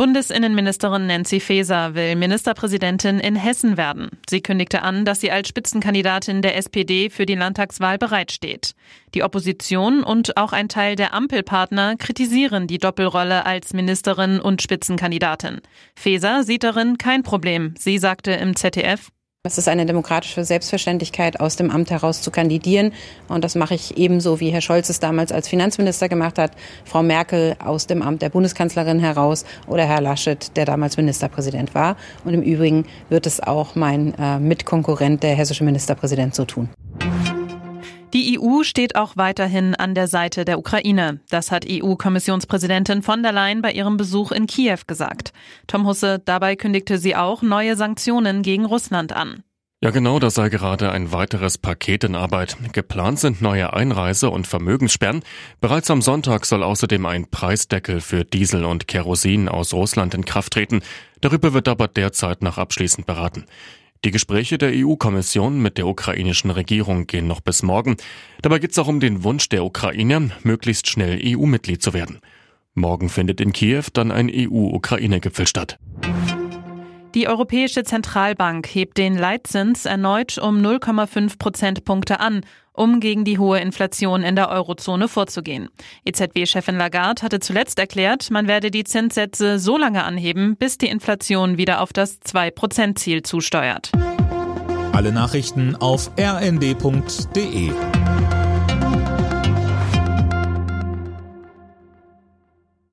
Bundesinnenministerin Nancy Faeser will Ministerpräsidentin in Hessen werden. Sie kündigte an, dass sie als Spitzenkandidatin der SPD für die Landtagswahl bereitsteht. Die Opposition und auch ein Teil der Ampelpartner kritisieren die Doppelrolle als Ministerin und Spitzenkandidatin. Faeser sieht darin kein Problem. Sie sagte im ZDF, es ist eine demokratische Selbstverständlichkeit, aus dem Amt heraus zu kandidieren. Und das mache ich ebenso, wie Herr Scholz es damals als Finanzminister gemacht hat, Frau Merkel aus dem Amt der Bundeskanzlerin heraus oder Herr Laschet, der damals Ministerpräsident war. Und im Übrigen wird es auch mein äh, Mitkonkurrent, der hessische Ministerpräsident, so tun. Die EU steht auch weiterhin an der Seite der Ukraine. Das hat EU-Kommissionspräsidentin von der Leyen bei ihrem Besuch in Kiew gesagt. Tom Husse, dabei kündigte sie auch neue Sanktionen gegen Russland an. Ja, genau, das sei gerade ein weiteres Paket in Arbeit. Geplant sind neue Einreise- und Vermögenssperren. Bereits am Sonntag soll außerdem ein Preisdeckel für Diesel und Kerosin aus Russland in Kraft treten. Darüber wird aber derzeit noch abschließend beraten. Die Gespräche der EU-Kommission mit der ukrainischen Regierung gehen noch bis morgen. Dabei geht es auch um den Wunsch der Ukraine, möglichst schnell EU-Mitglied zu werden. Morgen findet in Kiew dann ein EU-Ukraine-Gipfel statt. Die Europäische Zentralbank hebt den Leitzins erneut um 0,5 Prozentpunkte an, um gegen die hohe Inflation in der Eurozone vorzugehen. EZB-Chefin Lagarde hatte zuletzt erklärt, man werde die Zinssätze so lange anheben, bis die Inflation wieder auf das 2-Prozent-Ziel zusteuert. Alle Nachrichten auf rnd.de